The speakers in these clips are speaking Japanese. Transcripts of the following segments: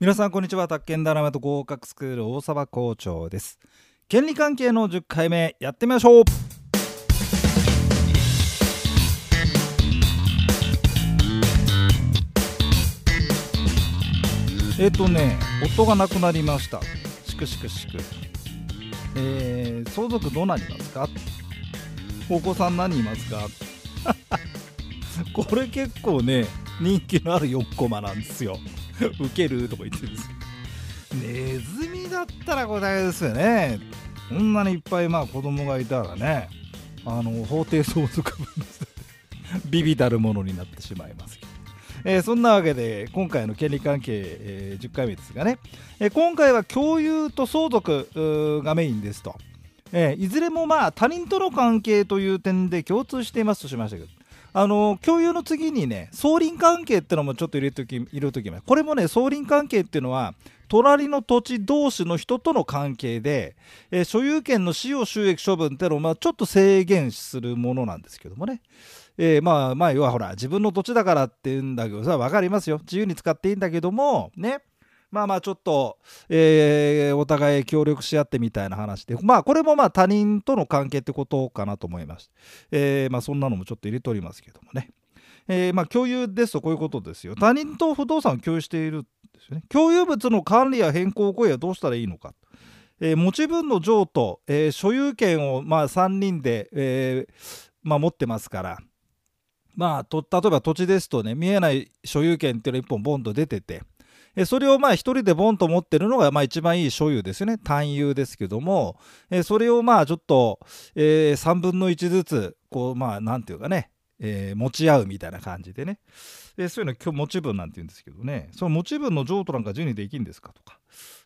皆さんこんにちは。宅建ダラメと合格スクール大沢校長です。権利関係の10回目やってみましょう。えっ、とね音がなくなりました。しくしくしくえー、相続どうなりますか？お子さん何いますか？これ結構ね人気のある4コマなんですよ。ウケるとか言ってるんですネズミだったら答えですよね。こんなにいっぱいまあ子供がいたらね。あの法定相続分ビビたるものになってしまいますけどえー、そんなわけで今回の権利関係、え、10回目ですがね、え、今回は共有と相続がメインですと、えいずれもまあ他人との関係という点で共通していますとしましたけどあの共有の次にね相隣関係ってのもちょっと入れとき入れときます。これもね相隣関係っていうのは隣の土地同士の人との関係で、えー、所有権の使用収益処分っていうのを、まあ、ちょっと制限するものなんですけどもね、えー、まあまあ要はほら自分の土地だからって言うんだけどさ分かりますよ。自由に使っていいんだけどもね。まあまあちょっと、えー、お互い協力し合ってみたいな話で、まあこれもまあ他人との関係ってことかなと思いまして、えー、まあそんなのもちょっと入れておりますけどもね。えー、まあ共有ですとこういうことですよ。他人と不動産を共有しているんですよね。共有物の管理や変更行為はどうしたらいいのか。えー、持ち分の譲渡、えー、所有権をまあ3人で、えーまあ、持ってますから、まあ、と例えば土地ですとね見えない所有権っていうのが1本ボンと出てて、えそれをまあ一人でボンと持ってるのがまあ一番いい所有ですよね。単有ですけども、えそれをまあちょっと、えー、3分の1ずつこうまあなんていうかね、えー、持ち合うみたいな感じでね、えそういうの今日持ち分なんて言うんですけどね。その持ち分の譲渡なんか自由にできんですかとか、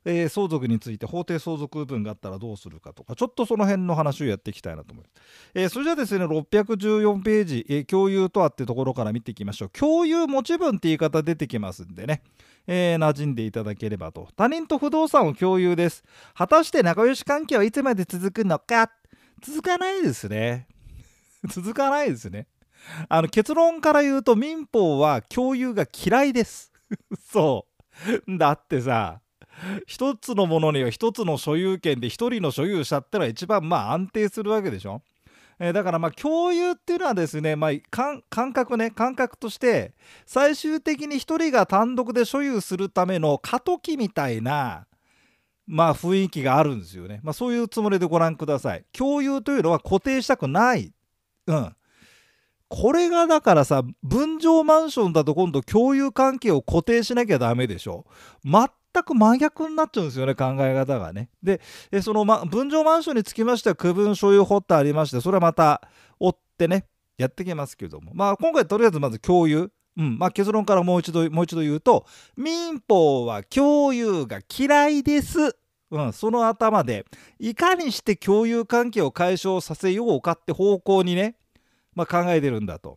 えー、相続について法定相続分があったらどうするかとか。ちょっとその辺の話をやっていきたいなと思います、えー、それじゃあですね614ページ、え、共有とはってところから見ていきましょう。共有持ち分って言い方出てきますんでね。えー、馴染んでいただければと。他人と不動産を共有です。果たして仲良し関係はいつまで続くのか。続かないですね。続かないですね。あの結論から言うと民法は共有が嫌いです。そう。だってさ一つのものには一つの所有権で一人の所有者ってのは一番まあ安定するわけでしょ？え、だからまあ共有っていうのはですね、まあ、感覚ね感覚として最終的に1人が単独で所有するための過渡期みたいなまあ雰囲気があるんですよね、まあ、そういうつもりでご覧ください。共有というのは固定したくない。うん。これがだからさ分譲マンションだと今度共有関係を固定しなきゃダメでしょ全く真逆になっちゃうんですよね、考え方がね。で、その、ま、分譲マンションにつきましては、区分所有法ってありまして、それはまた追ってね、やってきますけども、まあ、今回とりあえずまず共有。うんまあ、結論からもう一度、もう一度言うと、民法は共有が嫌いです。うん、その頭で、いかにして共有関係を解消させようかって方向にね、まあ、考えてるんだと。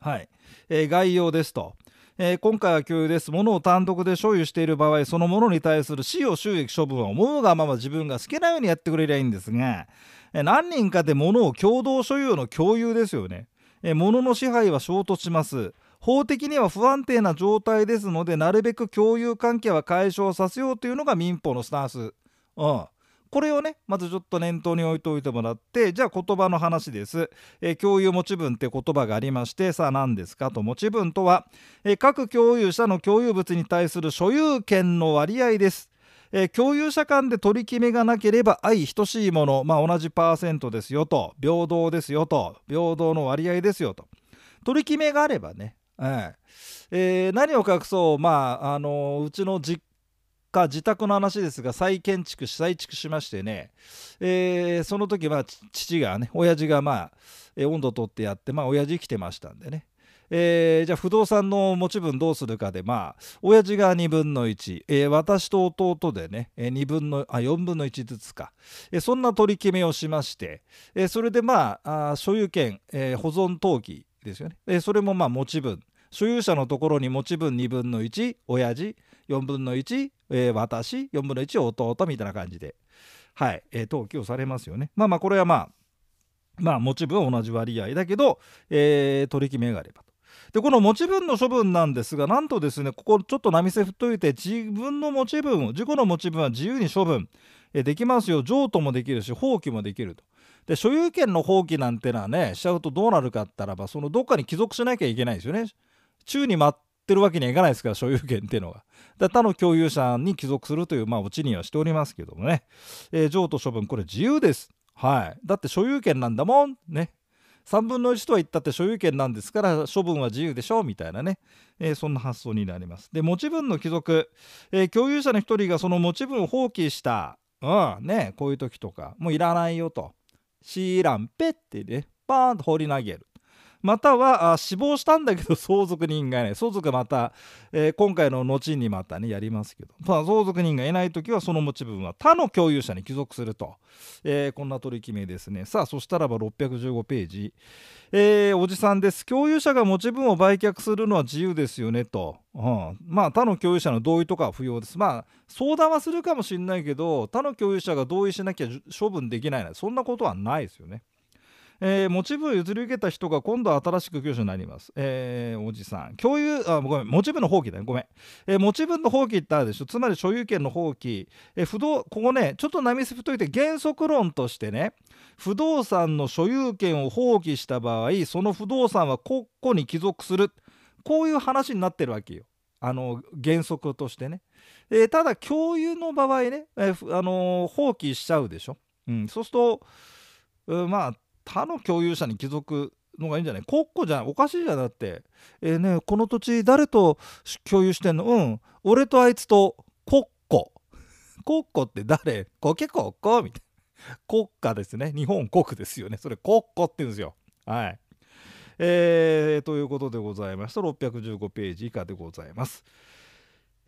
はい。えー、概要ですと。えー、今回は共有です。物を単独で所有している場合、そのものに対する使用収益処分は思うがまま自分が好きなようにやってくれりゃいいんですが、えー、何人かで物を共同所有の共有ですよね。えー、物の支配は衝突します。法的には不安定な状態ですので、なるべく共有関係は解消させようというのが民法のスタンス。うん。これをねまずちょっと念頭に置いておいてもらってじゃあ言葉の話です、えー、共有持ち分って言葉がありましてさあ何ですか？と持ち分とは、えー、各共有者の共有物に対する所有権の割合です。え、共有者間で取り決めがなければ相等しいもの、まあ、同じパーセントですよと平等ですよと平等の割合ですよと取り決めがあればね、えー、何を隠そうまああのうちの実か自宅の話ですが再建築再築しましてね、えー、その時は父がね親父がまあ、え、温度取ってやってまあ親父来てましたんでね。えー、じゃあ不動産の持ち分どうするかでまあ親父が2分の1、えー、私と弟でね、え、2分のあ4分の1ずつか、えー、そんな取り決めをしまして、え、それでまあ所有権、え、保存登記ですよね、え、それもまあ持ち分。所有者のところに持ち分2分の1親父。4分の1、えー、私4分の1弟みたいな感じで、はいえー、登記をされますよね。まあまあこれはまあまあ持ち分は同じ割合だけど、えー、取り決めがあればと。でこの持ち分の処分なんですがなんとですねここちょっと波線振っといて自分の持ち分自己の持ち分は自由に処分できますよ譲渡もできるし放棄もできると。で所有権の放棄なんてのはねしちゃうとどうなるかったらばそのどっかに帰属しなきゃいけないですよね。宙に待ってるわけにはいかないですから所有権っていうのが。だ他の共有者に帰属するというまあオチにはしておりますけどもね、えー、譲渡処分これ自由です。はい。だって所有権なんだもん。ね。3分の1とは言ったって所有権なんですから処分は自由でしょうみたいなね、えー、そんな発想になります。で持ち分の帰属、えー、共有者の1人がその持ち分を放棄したうんねこういう時とかもういらないよとシーランペってねバーンと放り投げるまたは死亡したんだけど 相続人がいない。相続また、えー、今回の後にまたねやりますけど、まあ、相続人がいない時はその持ち分は他の共有者に帰属すると、えー、こんな取り決めですね。さあそしたらば615ページ、えー、おじさんです。共有者が持ち分を売却するのは自由ですよねと、うん、まあ他の共有者の同意とかは不要です。まあ相談はするかもしれないけど他の共有者が同意しなきゃ処分できないそんなことはないですよね。えー、持ち分を譲り受けた人が今度は新しく業者になります。えー、おじさん。共有、あ、ごめん、持ち分の放棄だね。ごめん。えー、持ち分の放棄ってあるでしょ。つまり所有権の放棄。え不動、ここね、ちょっと波す太いて原則論としてね、不動産の所有権を放棄した場合、その不動産は国庫に帰属する。こういう話になってるわけよ。あの原則としてね。えー、ただ共有の場合ね、えー、あのー、放棄しちゃうでしょ。うん、そうすると、う、まあ他の共有者に帰属のがいいんじゃない？国庫じゃんおかしいじゃんだって。えー、ねこの土地誰と共有してんの？うん。俺とあいつと国庫国庫って誰？コケ国庫みたいな。国家ですね。日本国ですよね。それ国庫って言うんですよ。はい。えー、ということでございました。615ページ以下でございます。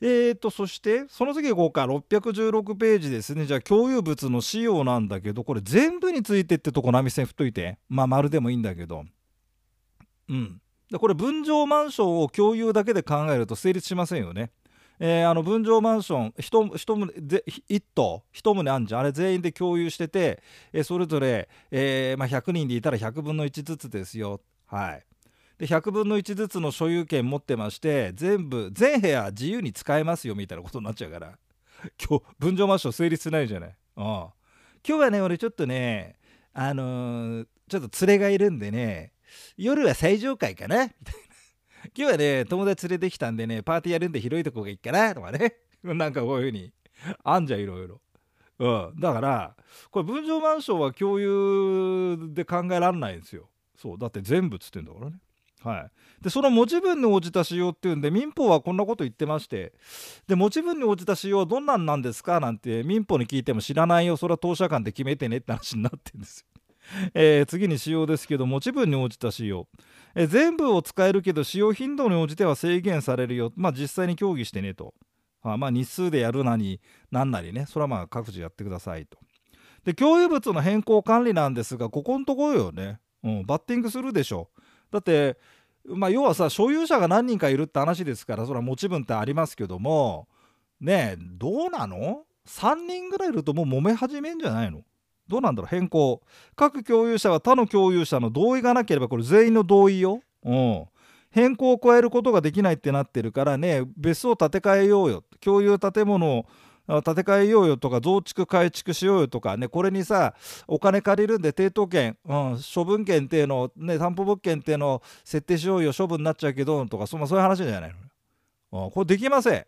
えーと、そしてその次行こうか。616ページですね。じゃあ共有物の仕様なんだけどこれ全部についてってとこ波線振っといて。まあ丸でもいいんだけど。うん。でこれ分譲マンションを共有だけで考えると成立しませんよね。えー、あの分譲マンション1棟1棟1棟あんじゃん。あれ全員で共有してて、えー、それぞれ、えーまあ、100人でいたら100分の1ずつですよ。はい。で100分の1ずつの所有権持ってまして全部全部屋自由に使えますよみたいなことになっちゃうから 今日分譲マンション成立しないじゃない。うん、今日はね俺ちょっとねあのー、ちょっと連れがいるんでね夜は最上階かな？みたいな。今日はね友達連れてきたんでねパーティーやるんで広いとこがいいかな？とかね なんかこういう風にあんじゃんいろいろ。うん、だからこれ分譲マンションは共有で考えられないんですよ。そうだって全部っつってんだからね。はい、でその持ち分に応じた使用っていうんで民法はこんなこと言ってましてで持ち分に応じた使用はどんなんなんですか？なんて民法に聞いても知らないよ。それは当社間で決めてねって話になってるんですよ。えー、次に使用ですけど持ち分に応じた使用、えー、全部を使えるけど使用頻度に応じては制限されるよ。まあ実際に協議してねと。はあまあ日数でやるなになんなりね。それはまあ各自やってくださいと。で共有物の変更管理なんですがここのところよね、うん、バッティングするでしょだってまあ要はさ所有者が何人かいるって話ですからそれは持ち分ってありますけどもねえどうなの ?3 人ぐらいいるともう揉め始めんじゃないの？どうなんだろう？変更。各共有者は他の共有者の同意がなければこれ全員の同意よ。うん。変更を加えることができないってなってるからね別荘建て替えようよ。共有建物を建て替えようよとか増築改築しようよとかねこれにさお金借りるんで抵当権、うん、処分権っていうのをね担保物件っていうのを設定しようよ処分になっちゃうけどとかそ,、ま、そういう話じゃないの、うん、これできません。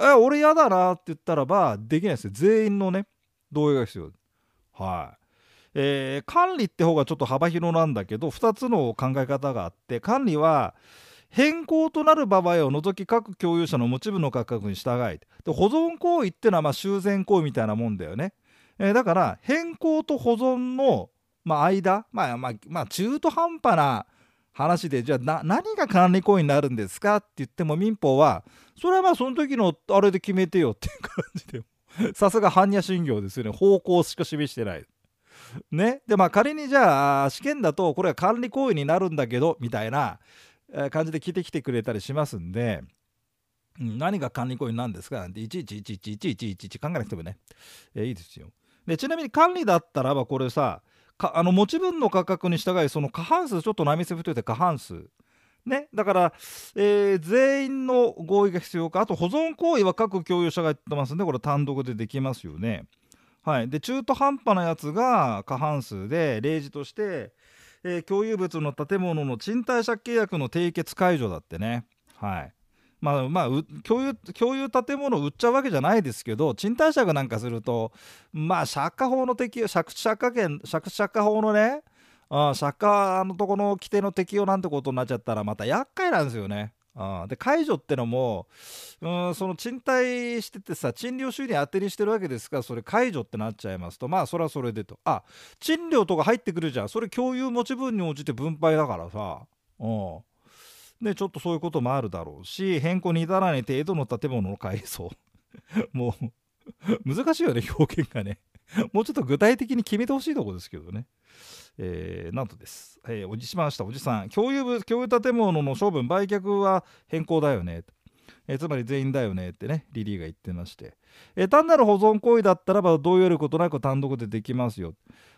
え俺嫌だなって言ったらばできないですよ。全員のね同意が必要はい。えー、管理って方がちょっと幅広なんだけど2つの考え方があって管理は変更となる場合を除き各共有者の持ち分の価格に従いで保存行為っていうのはま修繕行為みたいなもんだよね、えー、だから変更と保存の、ま、間、まあまあ、まあ、中途半端な話でじゃあ何が管理行為になるんですかって言っても民法はそれはまあその時のあれで決めてよっていう感じで さすが般若心経ですよね。方向しか示してない。ね、でまあ仮にじゃあ試験だとこれは管理行為になるんだけどみたいな感じで聞いてきてくれたりしますんで、うん、何が管理行為なんですか？なんていちいちいちいちいちいちいち考えなくてもね、えー、いいですよでちなみに管理だったらばこれさあの持ち分の価格に従いその過半数ちょっと波線太いて過半数ね、だから、えー、全員の合意が必要かあと保存行為は各共有者がやってますんでこれ単独でできますよね。はい、で中途半端なやつが過半数で例示として、えー、共有物の建物の賃貸借契約の締結解除だってね。はいまあまあ、共有共有建物売っちゃうわけじゃないですけど賃貸借なんかするとまあ借家法の適用借借家権借借家法のねあ借家のとこの規定の適用なんてことになっちゃったらまた厄介なんですよね。あで解除ってのもうんその賃貸しててさ賃料収入当てにしてるわけですからそれ解除ってなっちゃいますとまあそれはそれでと。あ賃料とか入ってくるじゃん。それ共有持ち分に応じて分配だからさ。うん。でちょっとそういうこともあるだろうし変更に至らない程度の建物の改装。もう 難しいよね表現がね。もうちょっと具体的に決めてほしいとこですけどね。えー、なんとです、えー、おじしました。おじさん。共有部共有建物の処分売却は変更だよね。えー、つまり全員だよねってねリリーが言ってまして、えー、単なる保存行為だったらば同意よることなく単独でできますよ。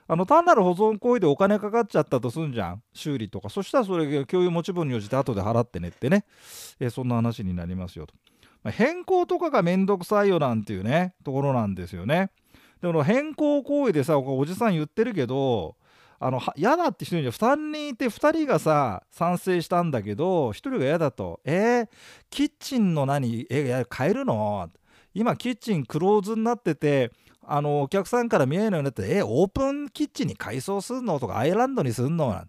あの単なる保存行為でお金かかっちゃったとすんじゃん。修理とか。そしたらそれ共有持ち分に応じて後で払ってねってね、えー、そんな話になりますよと、まあ、変更とかがめんどくさいよなんていうねところなんですよね。でも変更行為でさおじさん言ってるけどあの嫌だって人には2人いて2人がさ賛成したんだけど1人が嫌だと。えー、キッチンの何え変えるの？今キッチンクローズになっててあのお客さんから見えないようになってえー、オープンキッチンに改装すんの？とかアイランドにすんの？な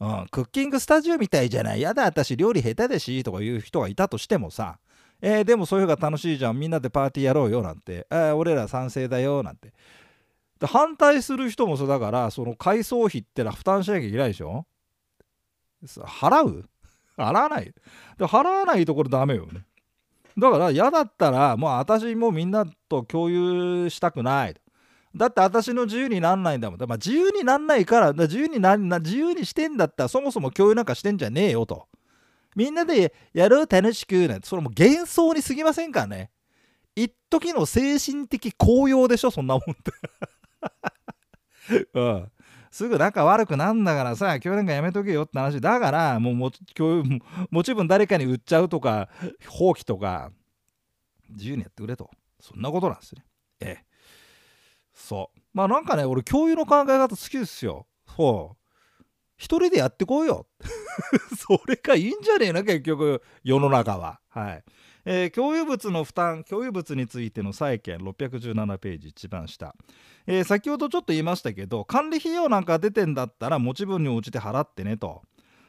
うん、クッキングスタジオみたいじゃない。やだ私料理下手でしとかいう人がいたとしてもさえー、でもそういう方が楽しいじゃんみんなでパーティーやろうよなんて、えー、俺ら賛成だよなんて。で反対する人もそうだからその改装費ってのは負担しなきゃいけないでしょ？払う？払わない。で払わないところダメよね。だから嫌だったらもう私もみんなと共有したくない。だって私の自由になんないんだもん。まあ、自由になんないから、自由にな自由にしてんだったらそもそも共有なんかしてんじゃねえよと。みんなでやる楽しくなんて、それも幻想に過ぎませんからね？一時の精神的高揚でしょ、そんなもんって。うん、すぐ仲悪くなんだからさ今日なんかやめとけよって話だからもうももちろん誰かに売っちゃうとか放棄とか自由にやってくれとそんなことなんですねええそうまあなんかね俺共有の考え方好きですよそう一人でやってこうよ。それがいいんじゃねえな結局世の中は。はい。えー、共有物の負担共有物についての債権617ページ一番下、えー、先ほどちょっと言いましたけど管理費用なんか出てんだったら持ち分に応じて払ってねと。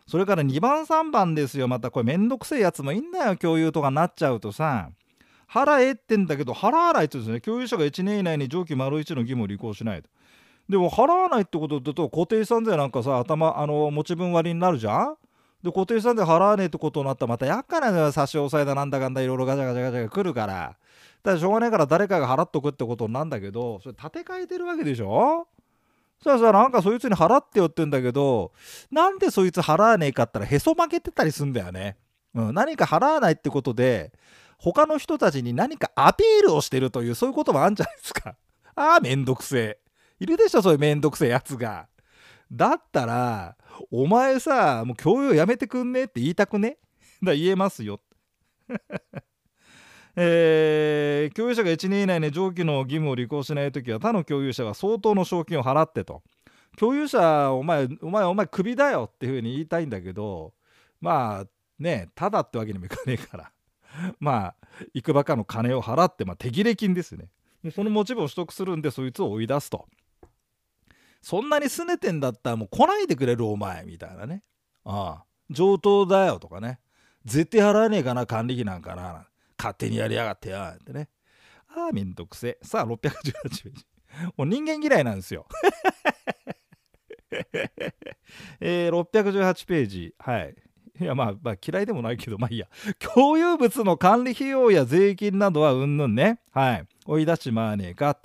それから2番3番ですよ。またこれめんどくせえやつもいんだよ共有とかなっちゃうとさ。払えってんだけど払わないとですね共有者が1年以内に上記丸1の義務を履行しないと。でも払わないってことだと固定資産税なんかさ頭あの持ち分割になるじゃん。で固定資産税払わねえってことになったらまた厄介なのよ差し押さえだなんだかんだいろいろガチャガチャガチャが来るからだからしょうがないから誰かが払っとくってことなんだけどそれ立て替えてるわけでしょ。そしたらなんかそいつに払ってよって言うんだけどなんでそいつ払わねえかったらへそ曲げてたりすんだよね、うん、何か払わないってことで他の人たちに何かアピールをしてるというそういうこともあるんじゃないですか。ああめんどくせえ。いるでしょそういうめんどくせえやつが。だったらお前さもう共有やめてくんねって言いたくね？だ言えますよ。えー、共有者が1年以内に上記の義務を履行しないときは他の共有者が相当の賞金を払ってと。共有者お前お前お前クビだよっていうふうに言いたいんだけどまあねただってわけにもいかねえから。まあいくばかの金を払って、まあ、手切れ金ですね。その持ち分を取得するんでそいつを追い出すと。そんなに拗ねてんだったらもう来ないでくれるお前みたいなね。ああ。上等だよとかね。絶対払えねえかな管理費なんかな勝手にやりやがってよってね。ああめんどくせえ。さあ618ページ。もう人間嫌いなんですよ。えー、618ページ。はい。いやまあ、まあ、嫌いでもないけどまあいいや。共有物の管理費用や税金などはうんぬんね。はい。追い出しまわねえか。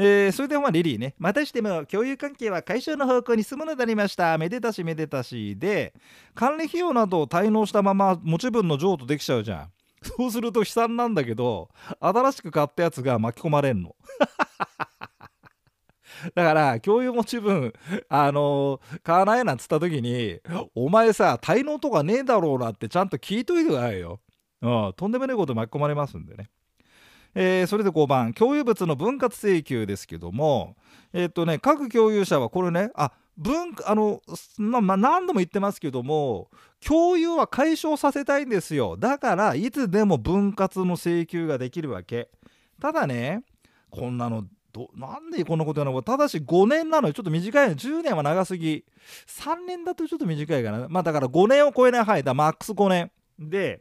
えー、それでまあリリーね。またしても共有関係は解消の方向に進むのでありました。めでたしめでたし。で管理費用などを滞納したまま持ち分の譲渡できちゃうじゃん。そうすると悲惨なんだけど新しく買ったやつが巻き込まれんの。だから共有持ち分あのー、買わないなんつった時にお前さ滞納とかねえだろうなってちゃんと聞いといてくださいよ、うん、とんでもないこと巻き込まれますんでね。えー、それで5番共有物の分割請求ですけどもえっ、とね各共有者はこれねあ分あの、まあ、何度も言ってますけども共有は解消させたいんですよ。だからいつでも分割の請求ができるわけ。ただねこんなのどなんでこんなことやるのただし5年なのにちょっと短いの。10年は長すぎ。3年だとちょっと短いかな。まあだから5年を超えない範囲だ。マックス5年。で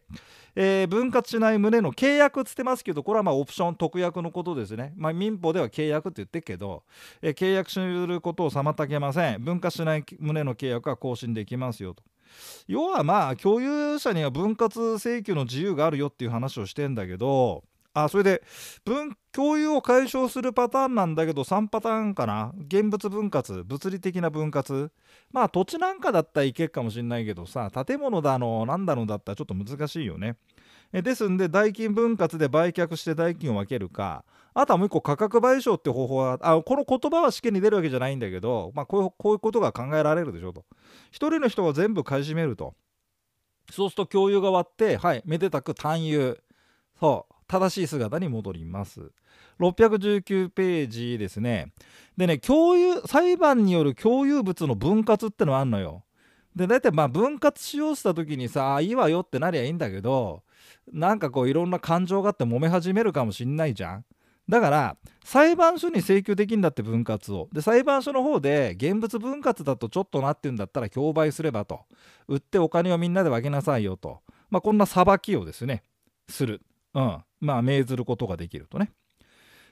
えー、分割しない旨の契約つってますけどこれはまあオプション特約のことですね、まあ、民法では契約って言ってるけど、えー、契約することを妨げません。分割しない旨の契約は更新できますよと。要はまあ共有者には分割請求の自由があるよっていう話をしてんだけどあそれで分共有を解消するパターンなんだけど3パターンかな？現物分割物理的な分割。まあ土地なんかだったらいけるかもしんないけどさ建物だのなんだのだったらちょっと難しいよね。えですんで代金分割で売却して代金を分けるか。あとはもう一個価格賠償って方法はあこの言葉は試験に出るわけじゃないんだけど、まあ、こういうこういうことが考えられるでしょと。1人の人が全部買い占めると。そうすると共有が終わってはいめでたく単有。そう。正しい姿に戻ります。619ページですね。でね共有裁判による共有物の分割ってのはあんのよ。で大体まあ分割しようした時にさあいいわよってなりゃいいんだけどなんかこういろんな感情があって揉め始めるかもしんないじゃん。だから裁判所に請求できんだって分割を。で裁判所の方で現物分割だとちょっとなってんだったら競売すればと。売ってお金をみんなで分けなさいよと。まあこんな裁きをですねする。うん。まあ命ずることができるとね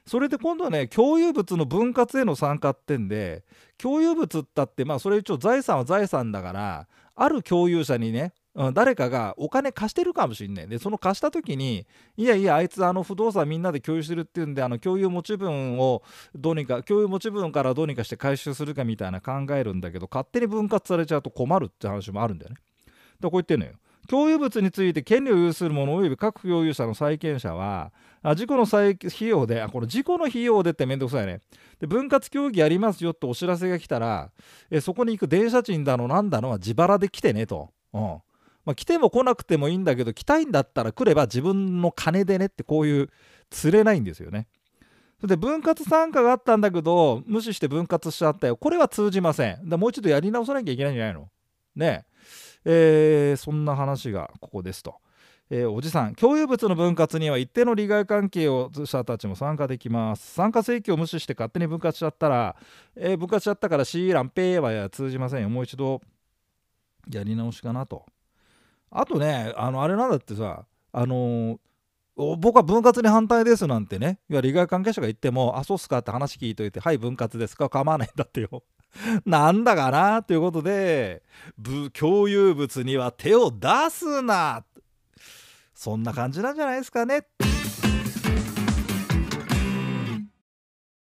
それで今度はね共有物の分割への参加ってんで共有物ったってまあそれ一応財産は財産だからある共有者にね、誰かがお金貸してるかもしんないでその貸した時にいやいやあいつあの不動産みんなで共有してるっていうんであの共有持ち分をどうにか共有持ち分からどうにかして回収するかみたいな考えるんだけど勝手に分割されちゃうと困るって話もあるんだよね。だこう言ってんのよ。共有物について権利を有する者及び各共有者の債権者はあ事故の費用であこの事故の費用でってめんどくさいね。で分割協議やりますよってお知らせが来たらえそこに行く電車賃だのなんだのは自腹で来てねと、うん。まあ、来ても来なくてもいいんだけど来たいんだったら来れば自分の金でねってこういう釣れないんですよね。で分割参加があったんだけど無視して分割しちゃったよ。これは通じません。だもう一度やり直さなきゃいけないんじゃないの？ねえ。ー、そんな話がここですと。えー、おじさん共有物の分割には一定の利害関係を者たちも参加できます。参加請求を無視して勝手に分割しちゃったら、えー、分割しちゃったから C 欄ペーは通じませんよ。もう一度やり直しかなと。あとねあのあれなんだってさあのー僕は分割に反対ですなんてね、いや利害関係者が言っても、あ、そうっすかって話聞いといて、はい、分割ですか、構わないんだってよ。なんだかなということで共有物には手を出すなそんな感じなんじゃないですかね。